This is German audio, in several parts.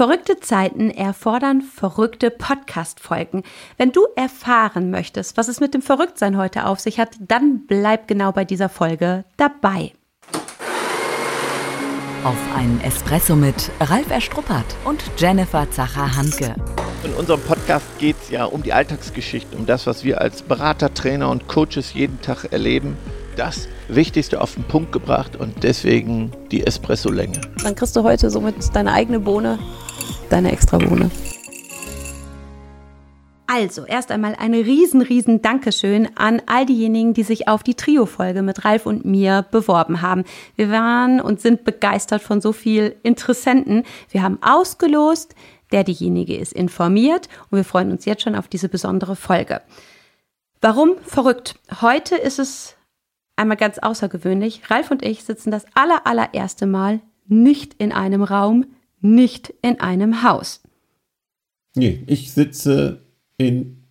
Verrückte Zeiten erfordern verrückte Podcast-Folgen. Wenn du erfahren möchtest, was es mit dem Verrücktsein heute auf sich hat, dann bleib genau bei dieser Folge dabei. Auf einen Espresso mit Ralf Erstruppert und Jennifer Zacher-Hanke. In unserem Podcast geht es ja um die Alltagsgeschichte, um das, was wir als Berater, Trainer und Coaches jeden Tag erleben. Das Wichtigste auf den Punkt gebracht und deswegen die Espresso-Länge. Dann kriegst du heute somit deine eigene Bohne, deine extra Bohne. Also, erst einmal ein riesen, riesen Dankeschön an all diejenigen, die sich auf die Trio-Folge mit Ralf und mir beworben haben. Wir waren und sind begeistert von so viel Interessenten. Wir haben ausgelost, der diejenige ist informiert und wir freuen uns jetzt schon auf diese besondere Folge. Warum verrückt? Heute ist es einmal ganz außergewöhnlich. Ralf und ich sitzen das aller, allererste Mal nicht in einem Raum, nicht in einem Haus. Nee, ich sitze in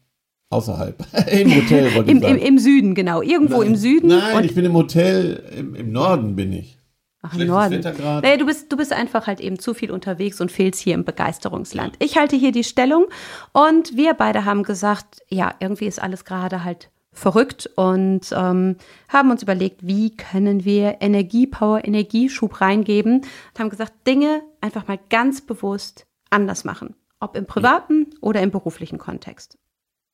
außerhalb. Im Hotel, wollte Im, ich sagen. im, Im Süden, genau. Irgendwo Nein. im Süden. Nein, und ich bin im Hotel, im, im Norden bin ich. Ach, im Norden. Naja, du bist, du bist einfach halt eben zu viel unterwegs und fehlst hier im Begeisterungsland. Ich halte hier die Stellung und wir beide haben gesagt, ja, irgendwie ist alles gerade halt verrückt und ähm, haben uns überlegt, wie können wir Energiepower, Energieschub reingeben und haben gesagt, Dinge einfach mal ganz bewusst anders machen. Ob im privaten oder im beruflichen Kontext.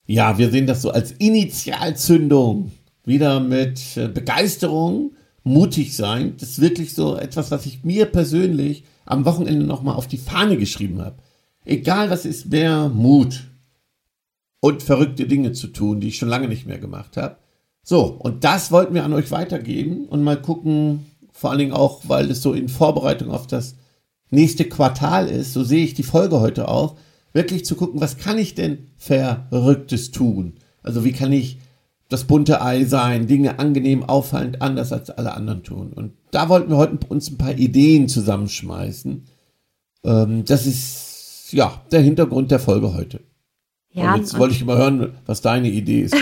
Ja, wir sehen das so als Initialzündung. Wieder mit äh, Begeisterung, mutig sein. Das ist wirklich so etwas, was ich mir persönlich am Wochenende nochmal auf die Fahne geschrieben habe. Egal was ist, mehr Mut und verrückte Dinge zu tun, die ich schon lange nicht mehr gemacht habe. So, und das wollten wir an euch weitergeben und mal gucken, vor allen Dingen auch, weil es so in Vorbereitung auf das nächste Quartal ist, so sehe ich die Folge heute auch, wirklich zu gucken, was kann ich denn Verrücktes tun? Also wie kann ich das bunte Ei sein, Dinge angenehm, auffallend, anders als alle anderen tun. Und da wollten wir heute uns ein paar Ideen zusammenschmeißen. Ähm, das ist ja der Hintergrund der Folge heute. Ja, und jetzt wollte ich mal hören, was deine Idee ist.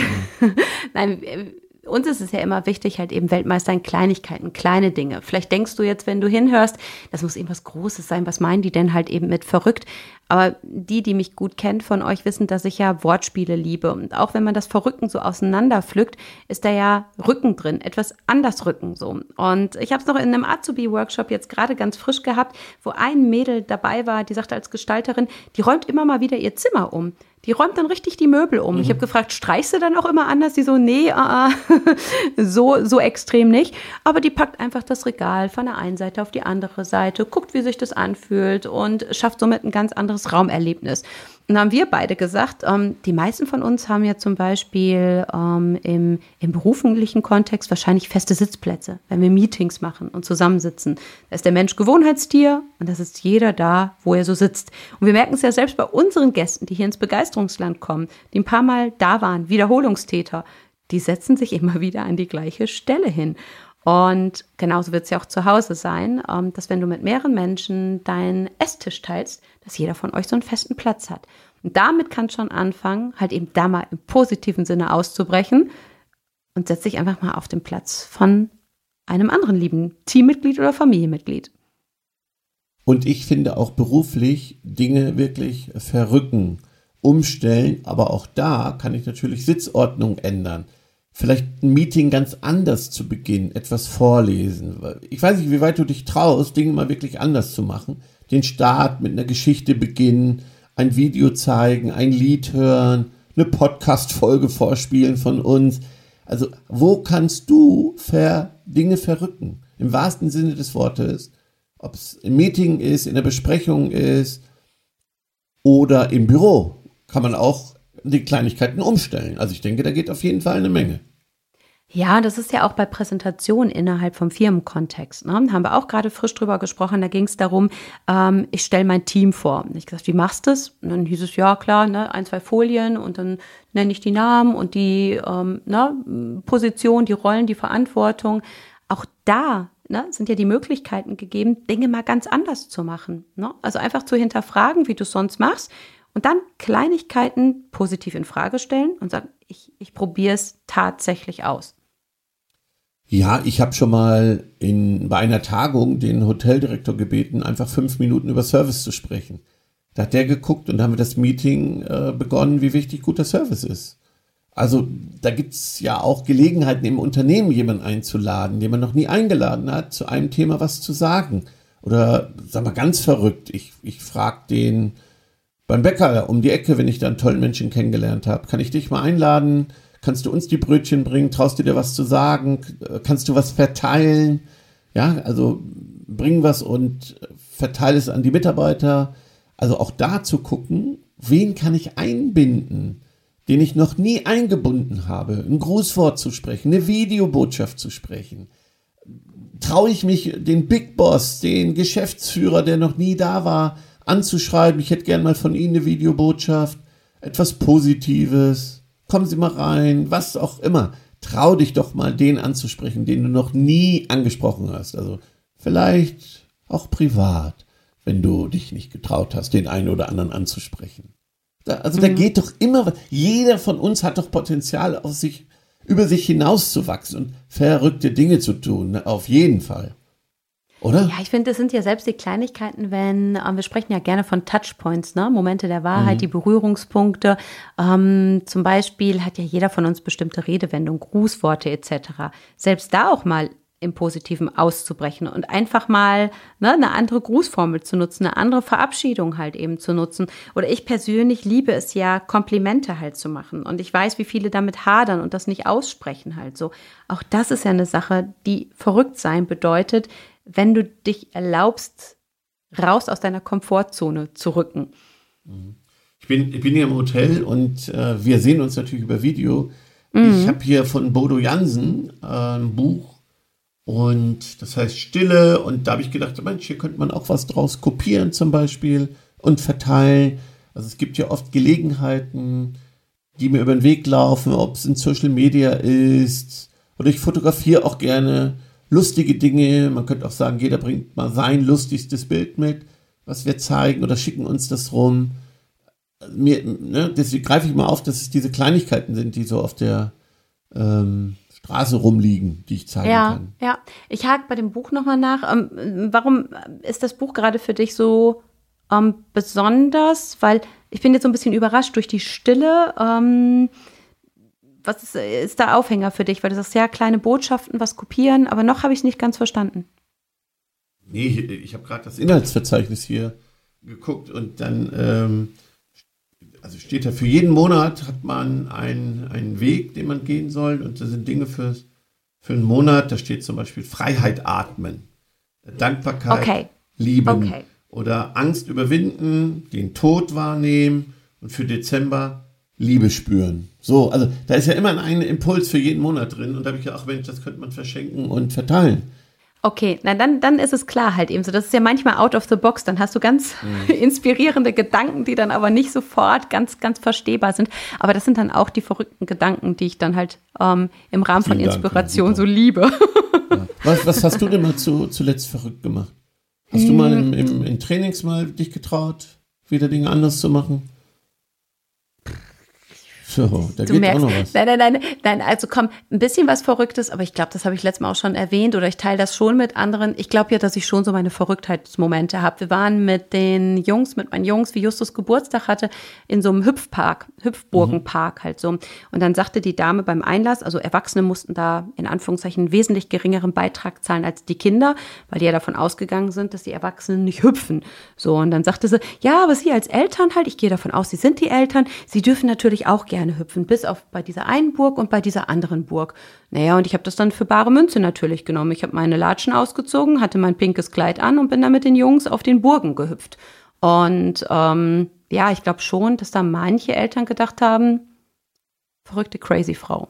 Nein, äh, uns ist es ja immer wichtig, halt eben Weltmeister in Kleinigkeiten, kleine Dinge. Vielleicht denkst du jetzt, wenn du hinhörst, das muss irgendwas Großes sein. Was meinen die denn halt eben mit verrückt? Aber die, die mich gut kennt von euch, wissen, dass ich ja Wortspiele liebe. Und auch wenn man das Verrücken so auseinanderpflückt, ist da ja Rücken drin, etwas anders Rücken so. Und ich habe es noch in einem Azubi-Workshop jetzt gerade ganz frisch gehabt, wo ein Mädel dabei war, die sagte als Gestalterin, die räumt immer mal wieder ihr Zimmer um. Die räumt dann richtig die Möbel um. Ich habe gefragt, streichst du dann auch immer anders? Die so, nee, uh, so, so extrem nicht. Aber die packt einfach das Regal von der einen Seite auf die andere Seite, guckt, wie sich das anfühlt und schafft somit ein ganz anderes Raumerlebnis. Und haben wir beide gesagt, ähm, die meisten von uns haben ja zum Beispiel ähm, im, im beruflichen Kontext wahrscheinlich feste Sitzplätze, wenn wir Meetings machen und zusammensitzen. Da ist der Mensch Gewohnheitstier und da sitzt jeder da, wo er so sitzt. Und wir merken es ja selbst bei unseren Gästen, die hier ins Begeisterungsland kommen, die ein paar Mal da waren, Wiederholungstäter, die setzen sich immer wieder an die gleiche Stelle hin. Und genauso wird es ja auch zu Hause sein, ähm, dass wenn du mit mehreren Menschen deinen Esstisch teilst, dass jeder von euch so einen festen Platz hat. Und damit kann schon anfangen, halt eben da mal im positiven Sinne auszubrechen und setz dich einfach mal auf den Platz von einem anderen lieben Teammitglied oder Familienmitglied. Und ich finde auch beruflich Dinge wirklich verrücken, umstellen, aber auch da kann ich natürlich Sitzordnung ändern. Vielleicht ein Meeting ganz anders zu beginnen, etwas vorlesen. Ich weiß nicht, wie weit du dich traust, Dinge mal wirklich anders zu machen. Den Start mit einer Geschichte beginnen, ein Video zeigen, ein Lied hören, eine Podcast-Folge vorspielen von uns. Also, wo kannst du ver Dinge verrücken? Im wahrsten Sinne des Wortes. Ob es im Meeting ist, in der Besprechung ist oder im Büro, kann man auch die Kleinigkeiten umstellen. Also ich denke, da geht auf jeden Fall eine Menge. Ja, das ist ja auch bei Präsentationen innerhalb vom Firmenkontext. Ne? Haben wir auch gerade frisch drüber gesprochen. Da ging es darum, ähm, ich stelle mein Team vor. Ich gesagt, wie machst du das? Und dann hieß es, ja klar, ne, ein, zwei Folien und dann nenne ich die Namen und die ähm, ne, Position, die Rollen, die Verantwortung. Auch da ne, sind ja die Möglichkeiten gegeben, Dinge mal ganz anders zu machen. Ne? Also einfach zu hinterfragen, wie du es sonst machst und dann Kleinigkeiten positiv in Frage stellen und sagen, ich, ich probiere es tatsächlich aus. Ja, ich habe schon mal in, bei einer Tagung den Hoteldirektor gebeten, einfach fünf Minuten über Service zu sprechen. Da hat der geguckt und da haben wir das Meeting äh, begonnen, wie wichtig guter Service ist. Also da gibt's ja auch Gelegenheiten im Unternehmen, jemanden einzuladen, den man noch nie eingeladen hat, zu einem Thema was zu sagen. Oder sag mal ganz verrückt, ich, ich frage den beim Bäcker um die Ecke, wenn ich da einen tollen Menschen kennengelernt habe, kann ich dich mal einladen? Kannst du uns die Brötchen bringen? Traust du dir was zu sagen? Kannst du was verteilen? Ja, also bring was und verteile es an die Mitarbeiter. Also auch da zu gucken, wen kann ich einbinden, den ich noch nie eingebunden habe, ein Grußwort zu sprechen, eine Videobotschaft zu sprechen. Traue ich mich, den Big Boss, den Geschäftsführer, der noch nie da war, anzuschreiben, ich hätte gern mal von Ihnen eine Videobotschaft, etwas Positives, kommen Sie mal rein, was auch immer. Trau dich doch mal, den anzusprechen, den du noch nie angesprochen hast. Also vielleicht auch privat, wenn du dich nicht getraut hast, den einen oder anderen anzusprechen. Da, also mhm. da geht doch immer, jeder von uns hat doch Potenzial, auf sich, über sich hinauszuwachsen und verrückte Dinge zu tun, ne? auf jeden Fall. Oder? Ja, ich finde, das sind ja selbst die Kleinigkeiten, wenn, ähm, wir sprechen ja gerne von Touchpoints, ne? Momente der Wahrheit, mhm. die Berührungspunkte. Ähm, zum Beispiel hat ja jeder von uns bestimmte Redewendungen, Grußworte etc. Selbst da auch mal im Positiven auszubrechen und einfach mal ne, eine andere Grußformel zu nutzen, eine andere Verabschiedung halt eben zu nutzen. Oder ich persönlich liebe es ja, Komplimente halt zu machen. Und ich weiß, wie viele damit hadern und das nicht aussprechen halt so. Auch das ist ja eine Sache, die verrückt sein bedeutet, wenn du dich erlaubst, raus aus deiner Komfortzone zu rücken. Ich bin, ich bin hier im Hotel und äh, wir sehen uns natürlich über Video. Mhm. Ich habe hier von Bodo Jansen äh, ein Buch und das heißt Stille und da habe ich gedacht, Mensch, hier könnte man auch was draus kopieren zum Beispiel und verteilen. Also es gibt ja oft Gelegenheiten, die mir über den Weg laufen, ob es in Social Media ist oder ich fotografiere auch gerne lustige Dinge. Man könnte auch sagen, jeder bringt mal sein lustigstes Bild mit, was wir zeigen oder schicken uns das rum. Mir, ne, deswegen greife ich mal auf, dass es diese Kleinigkeiten sind, die so auf der ähm, Straße rumliegen, die ich zeigen ja, kann. Ja, ich hake bei dem Buch nochmal nach. Ähm, warum ist das Buch gerade für dich so ähm, besonders? Weil ich bin jetzt so ein bisschen überrascht durch die Stille. Ähm, was ist, ist der Aufhänger für dich? Weil du sagst, ja, kleine Botschaften, was kopieren, aber noch habe ich es nicht ganz verstanden. Nee, ich, ich habe gerade das Inhaltsverzeichnis hier geguckt und dann, ähm, also steht da, für jeden Monat hat man einen, einen Weg, den man gehen soll und da sind Dinge für, für einen Monat, da steht zum Beispiel Freiheit atmen, Dankbarkeit okay. lieben okay. oder Angst überwinden, den Tod wahrnehmen und für Dezember Liebe spüren. So, also da ist ja immer ein Impuls für jeden Monat drin und da habe ich ja auch, Mensch, das könnte man verschenken und verteilen. Okay, na dann, dann ist es klar halt eben so. Das ist ja manchmal out of the box. Dann hast du ganz mhm. inspirierende Gedanken, die dann aber nicht sofort ganz, ganz verstehbar sind. Aber das sind dann auch die verrückten Gedanken, die ich dann halt ähm, im Rahmen Vielen von Inspiration Dank, so liebe. Ja. Was, was hast du denn mal zu, zuletzt verrückt gemacht? Hast du mal im, im, in Trainings mal dich getraut, wieder Dinge anders zu machen? So, da du geht merkst, auch noch was. Nein, nein, nein, nein, also komm, ein bisschen was Verrücktes, aber ich glaube, das habe ich letztes Mal auch schon erwähnt oder ich teile das schon mit anderen. Ich glaube ja, dass ich schon so meine Verrücktheitsmomente habe. Wir waren mit den Jungs, mit meinen Jungs, wie Justus Geburtstag hatte, in so einem Hüpfpark, Hüpfburgenpark mhm. halt so. Und dann sagte die Dame beim Einlass, also Erwachsene mussten da in Anführungszeichen einen wesentlich geringeren Beitrag zahlen als die Kinder, weil die ja davon ausgegangen sind, dass die Erwachsenen nicht hüpfen. So, und dann sagte sie, ja, aber Sie als Eltern halt, ich gehe davon aus, Sie sind die Eltern, Sie dürfen natürlich auch gerne Steine hüpfen, bis auf bei dieser einen Burg und bei dieser anderen Burg. Naja, und ich habe das dann für bare Münze natürlich genommen. Ich habe meine Latschen ausgezogen, hatte mein pinkes Kleid an und bin dann mit den Jungs auf den Burgen gehüpft. Und ähm, ja, ich glaube schon, dass da manche Eltern gedacht haben, verrückte crazy Frau.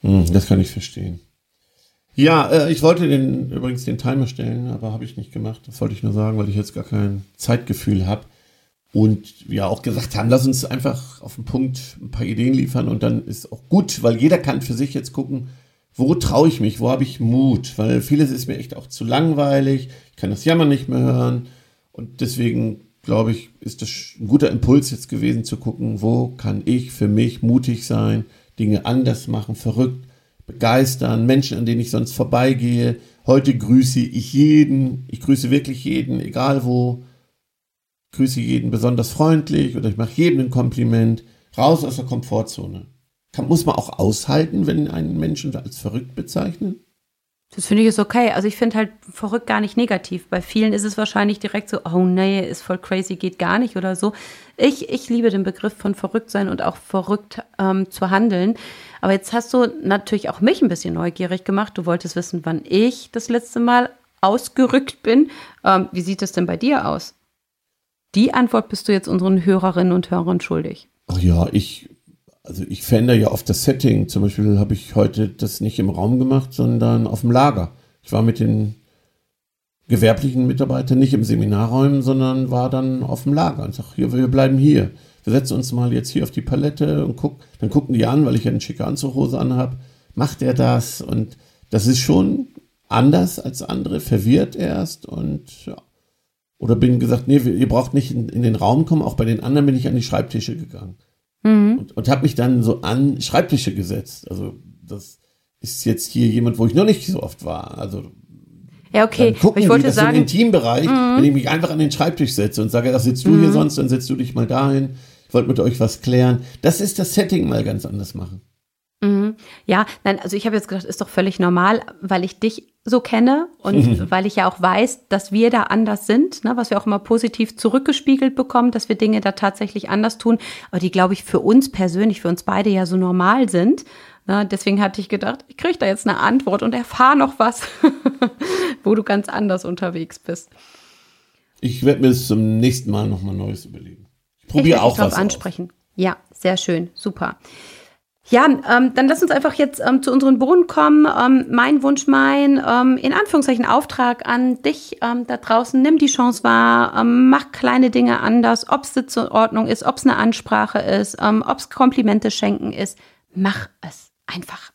Hm, das kann ich verstehen. Ja, äh, ich wollte den übrigens den Timer stellen, aber habe ich nicht gemacht. Das wollte ich nur sagen, weil ich jetzt gar kein Zeitgefühl habe und ja auch gesagt haben, lass uns einfach auf den Punkt ein paar Ideen liefern und dann ist auch gut, weil jeder kann für sich jetzt gucken, wo traue ich mich, wo habe ich Mut, weil vieles ist mir echt auch zu langweilig, ich kann das Jammern nicht mehr hören. Und deswegen glaube ich, ist das ein guter Impuls jetzt gewesen zu gucken, wo kann ich für mich mutig sein, Dinge anders machen, verrückt, begeistern, Menschen, an denen ich sonst vorbeigehe. Heute grüße ich jeden, ich grüße wirklich jeden, egal wo, grüße jeden besonders freundlich oder ich mache jedem ein Kompliment. Raus aus der Komfortzone. Kann, muss man auch aushalten, wenn einen Menschen als verrückt bezeichnen? Das finde ich ist okay. Also ich finde halt verrückt gar nicht negativ. Bei vielen ist es wahrscheinlich direkt so, oh nee, ist voll crazy, geht gar nicht oder so. Ich, ich liebe den Begriff von verrückt sein und auch verrückt ähm, zu handeln. Aber jetzt hast du natürlich auch mich ein bisschen neugierig gemacht. Du wolltest wissen, wann ich das letzte Mal ausgerückt bin. Ähm, wie sieht es denn bei dir aus? Die Antwort bist du jetzt unseren Hörerinnen und Hörern schuldig. Ach ja, ich also ich verändere ja oft das Setting. Zum Beispiel habe ich heute das nicht im Raum gemacht, sondern auf dem Lager. Ich war mit den gewerblichen Mitarbeitern nicht im Seminarräumen, sondern war dann auf dem Lager und sage, wir bleiben hier. Wir setzen uns mal jetzt hier auf die Palette und guck, dann gucken die an, weil ich ja eine schicke Anzughose anhab. Macht er das? Und das ist schon anders als andere, verwirrt erst und ja. Oder bin gesagt, nee, ihr braucht nicht in, in den Raum kommen. Auch bei den anderen bin ich an die Schreibtische gegangen. Mhm. Und, und habe mich dann so an Schreibtische gesetzt. Also das ist jetzt hier jemand, wo ich noch nicht so oft war. Also ja, okay. gucken ich wollte die, das sagen, ein Intimbereich, mhm. wenn ich mich einfach an den Schreibtisch setze und sage, da sitzt du mhm. hier sonst, dann setzt du dich mal dahin. Ich wollte mit euch was klären. Das ist das Setting mal ganz anders machen. Mhm. Ja, nein, also ich habe jetzt gedacht, ist doch völlig normal, weil ich dich so kenne und mhm. weil ich ja auch weiß, dass wir da anders sind, ne, was wir auch immer positiv zurückgespiegelt bekommen, dass wir Dinge da tatsächlich anders tun, aber die, glaube ich, für uns persönlich, für uns beide ja so normal sind. Ne, deswegen hatte ich gedacht, ich kriege da jetzt eine Antwort und erfahre noch was, wo du ganz anders unterwegs bist. Ich werde mir das zum nächsten Mal nochmal Neues überlegen. Ich probiere auch was ansprechen. Aus. Ja, sehr schön, super. Ja, ähm, dann lass uns einfach jetzt ähm, zu unseren Bohnen kommen. Ähm, mein Wunsch, mein ähm, in Anführungszeichen Auftrag an dich ähm, da draußen. Nimm die Chance wahr, ähm, mach kleine Dinge anders, ob es Sitzordnung ist, ob es eine Ansprache ist, ob es Komplimente schenken ist. Mach es einfach.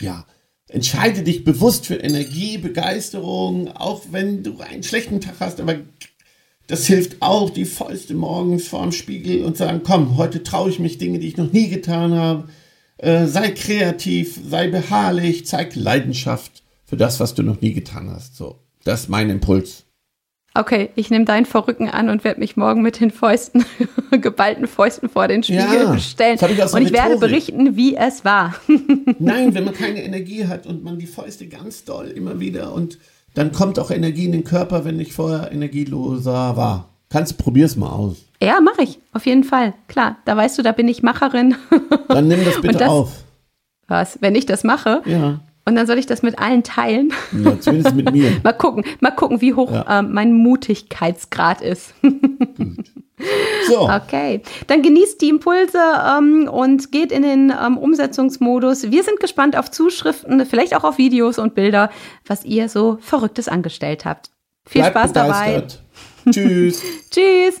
Ja, entscheide dich bewusst für Energie, Begeisterung, auch wenn du einen schlechten Tag hast, aber das hilft auch, die Fäuste morgens vorm Spiegel und sagen, komm, heute traue ich mich Dinge, die ich noch nie getan habe äh, sei kreativ, sei beharrlich, zeig Leidenschaft für das, was du noch nie getan hast. So, das ist mein Impuls. Okay, ich nehme deinen Verrücken an und werde mich morgen mit den Fäusten, geballten Fäusten vor den Spiegel ja, stellen. Ich und ich werde berichten, wie es war. Nein, wenn man keine Energie hat und man die Fäuste ganz doll immer wieder und dann kommt auch Energie in den Körper, wenn ich vorher energieloser war. Kannst, probier's mal aus. Ja, mache ich. Auf jeden Fall. Klar, da weißt du, da bin ich Macherin. Dann nimm das bitte das, auf. Was? Wenn ich das mache? Ja. Und dann soll ich das mit allen teilen. Ja, zumindest mit mir. mal gucken, mal gucken, wie hoch ja. ähm, mein Mutigkeitsgrad ist. Gut. So. Okay, dann genießt die Impulse ähm, und geht in den ähm, Umsetzungsmodus. Wir sind gespannt auf Zuschriften, vielleicht auch auf Videos und Bilder, was ihr so Verrücktes angestellt habt. Viel Bleibt Spaß begeistert. dabei. Tschüss. Tschüss.